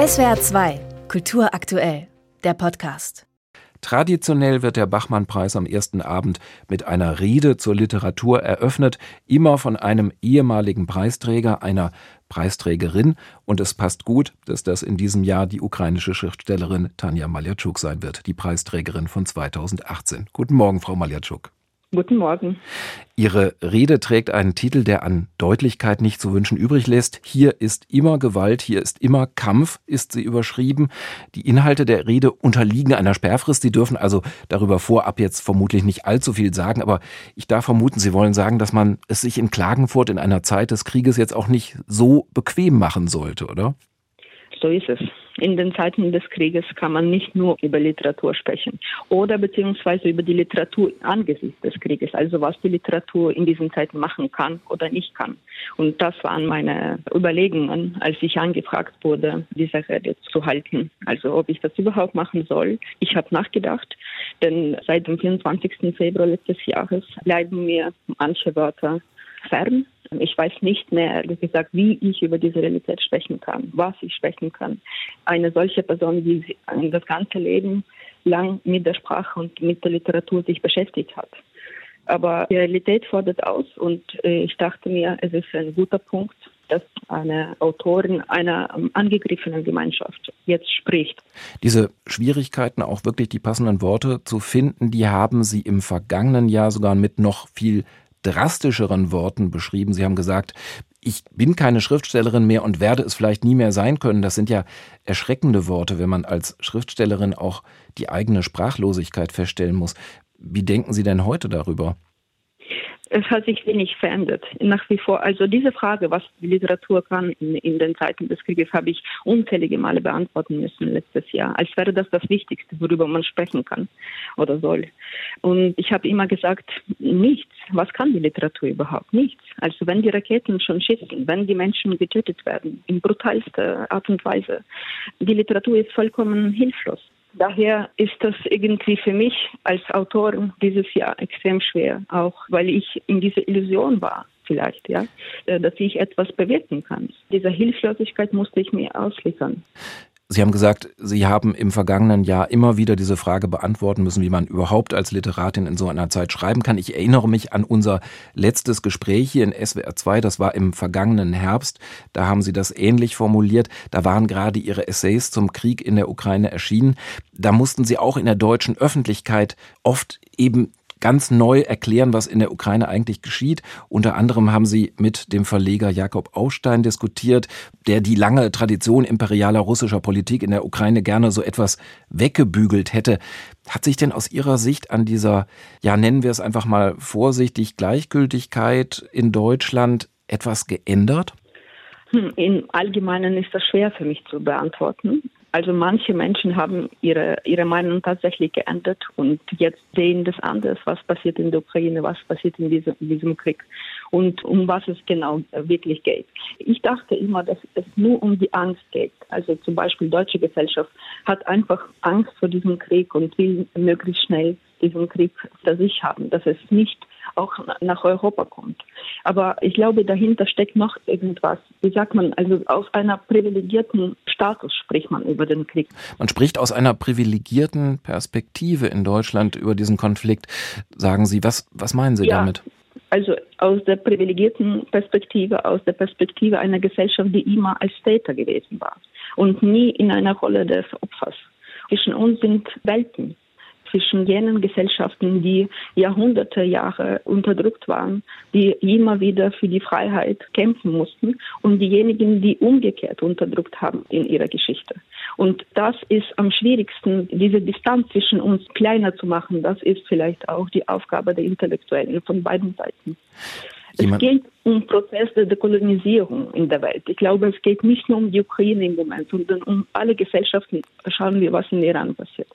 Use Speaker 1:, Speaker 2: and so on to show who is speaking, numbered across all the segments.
Speaker 1: SWR 2, Kultur aktuell, der Podcast.
Speaker 2: Traditionell wird der Bachmann-Preis am ersten Abend mit einer Rede zur Literatur eröffnet, immer von einem ehemaligen Preisträger, einer Preisträgerin. Und es passt gut, dass das in diesem Jahr die ukrainische Schriftstellerin Tanja Maljatschuk sein wird, die Preisträgerin von 2018. Guten Morgen, Frau Maljatschuk.
Speaker 3: Guten Morgen.
Speaker 2: Ihre Rede trägt einen Titel, der an Deutlichkeit nicht zu wünschen übrig lässt. Hier ist immer Gewalt, hier ist immer Kampf, ist sie überschrieben. Die Inhalte der Rede unterliegen einer Sperrfrist. Sie dürfen also darüber vorab jetzt vermutlich nicht allzu viel sagen, aber ich darf vermuten, Sie wollen sagen, dass man es sich in Klagenfurt in einer Zeit des Krieges jetzt auch nicht so bequem machen sollte, oder?
Speaker 3: So ist es. In den Zeiten des Krieges kann man nicht nur über Literatur sprechen oder beziehungsweise über die Literatur angesichts des Krieges, also was die Literatur in diesen Zeiten machen kann oder nicht kann. Und das waren meine Überlegungen, als ich angefragt wurde, diese Rede zu halten. Also ob ich das überhaupt machen soll. Ich habe nachgedacht, denn seit dem 24. Februar letztes Jahres bleiben mir manche Wörter fern. Ich weiß nicht mehr, ehrlich gesagt, wie ich über diese Realität sprechen kann, was ich sprechen kann. Eine solche Person, die das ganze Leben lang mit der Sprache und mit der Literatur sich beschäftigt hat. Aber die Realität fordert aus und äh, ich dachte mir, es ist ein guter Punkt, dass eine Autorin einer angegriffenen Gemeinschaft jetzt spricht.
Speaker 2: Diese Schwierigkeiten, auch wirklich die passenden Worte zu finden, die haben Sie im vergangenen Jahr sogar mit noch viel drastischeren Worten beschrieben. Sie haben gesagt, ich bin keine Schriftstellerin mehr und werde es vielleicht nie mehr sein können. Das sind ja erschreckende Worte, wenn man als Schriftstellerin auch die eigene Sprachlosigkeit feststellen muss. Wie denken Sie denn heute darüber?
Speaker 3: Es hat sich wenig verändert. Nach wie vor, also diese Frage, was die Literatur kann in, in, den Zeiten des Krieges, habe ich unzählige Male beantworten müssen letztes Jahr, als wäre das das Wichtigste, worüber man sprechen kann oder soll. Und ich habe immer gesagt, nichts. Was kann die Literatur überhaupt? Nichts. Also wenn die Raketen schon schießen, wenn die Menschen getötet werden, in brutalster Art und Weise, die Literatur ist vollkommen hilflos. Daher ist das irgendwie für mich als Autorin dieses Jahr extrem schwer, auch weil ich in dieser Illusion war vielleicht, ja, äh, dass ich etwas bewirken kann. Diese Hilflosigkeit musste ich mir ausliefern.
Speaker 2: Sie haben gesagt, Sie haben im vergangenen Jahr immer wieder diese Frage beantworten müssen, wie man überhaupt als Literatin in so einer Zeit schreiben kann. Ich erinnere mich an unser letztes Gespräch hier in SWR 2, das war im vergangenen Herbst. Da haben Sie das ähnlich formuliert. Da waren gerade Ihre Essays zum Krieg in der Ukraine erschienen. Da mussten Sie auch in der deutschen Öffentlichkeit oft eben ganz neu erklären, was in der Ukraine eigentlich geschieht. Unter anderem haben sie mit dem Verleger Jakob Ausstein diskutiert, der die lange Tradition imperialer russischer Politik in der Ukraine gerne so etwas weggebügelt hätte. Hat sich denn aus Ihrer Sicht an dieser, ja nennen wir es einfach mal vorsichtig, Gleichgültigkeit in Deutschland etwas geändert?
Speaker 3: Hm, Im Allgemeinen ist das schwer für mich zu beantworten. Also manche Menschen haben ihre, ihre Meinung tatsächlich geändert und jetzt sehen das anders, was passiert in der Ukraine, was passiert in diesem, in diesem Krieg und um was es genau wirklich geht. Ich dachte immer, dass es nur um die Angst geht. Also zum Beispiel deutsche Gesellschaft hat einfach Angst vor diesem Krieg und will möglichst schnell diesen Krieg für sich haben, dass es nicht auch nach Europa kommt. Aber ich glaube, dahinter steckt noch irgendwas. Wie sagt man, also aus einer privilegierten Status spricht man über den Krieg.
Speaker 2: Man spricht aus einer privilegierten Perspektive in Deutschland über diesen Konflikt. Sagen Sie, was, was meinen Sie
Speaker 3: ja.
Speaker 2: damit?
Speaker 3: Also aus der privilegierten Perspektive, aus der Perspektive einer Gesellschaft, die immer als Täter gewesen war und nie in einer Rolle des Opfers. Zwischen uns sind Welten zwischen jenen Gesellschaften, die Jahrhunderte Jahre unterdrückt waren, die immer wieder für die Freiheit kämpfen mussten und diejenigen, die umgekehrt unterdrückt haben in ihrer Geschichte. Und das ist am schwierigsten, diese Distanz zwischen uns kleiner zu machen. Das ist vielleicht auch die Aufgabe der Intellektuellen von beiden Seiten. Es geht um Prozess der Dekolonisierung in der Welt. Ich glaube, es geht nicht nur um die Ukraine im Moment, sondern um alle Gesellschaften. Schauen wir, was in Iran passiert.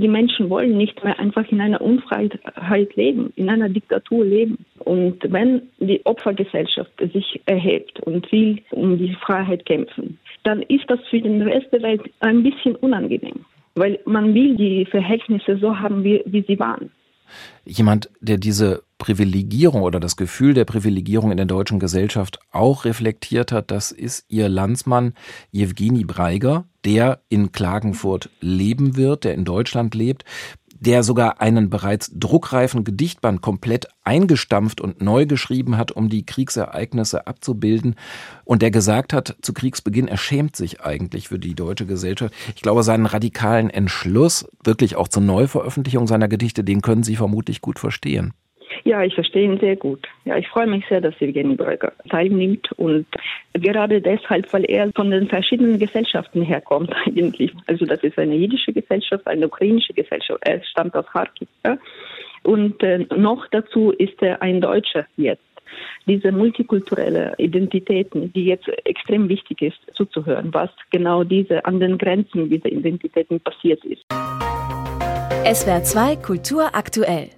Speaker 3: Die Menschen wollen nicht mehr einfach in einer Unfreiheit leben, in einer Diktatur leben. Und wenn die Opfergesellschaft sich erhebt und will um die Freiheit kämpfen, dann ist das für den Rest der Welt ein bisschen unangenehm, weil man will die Verhältnisse so haben, wie, wie sie waren.
Speaker 2: Jemand, der diese Privilegierung oder das Gefühl der Privilegierung in der deutschen Gesellschaft auch reflektiert hat, das ist ihr Landsmann Jewgeni Breiger, der in Klagenfurt leben wird, der in Deutschland lebt, der sogar einen bereits druckreifen Gedichtband komplett eingestampft und neu geschrieben hat, um die Kriegsereignisse abzubilden und der gesagt hat zu Kriegsbeginn, er schämt sich eigentlich für die deutsche Gesellschaft. Ich glaube, seinen radikalen Entschluss wirklich auch zur Neuveröffentlichung seiner Gedichte, den können Sie vermutlich gut verstehen.
Speaker 3: Ja, ich verstehe ihn sehr gut. Ja, ich freue mich sehr, dass Evgeny Breuger teilnimmt und gerade deshalb, weil er von den verschiedenen Gesellschaften herkommt eigentlich. Also das ist eine jüdische Gesellschaft, eine ukrainische Gesellschaft. Er stammt aus Kharkiv. Ja? Und äh, noch dazu ist er ein Deutscher jetzt. Diese multikulturelle Identitäten, die jetzt extrem wichtig ist, zuzuhören, was genau diese an den Grenzen dieser Identitäten passiert ist.
Speaker 1: SWR 2 Kultur aktuell.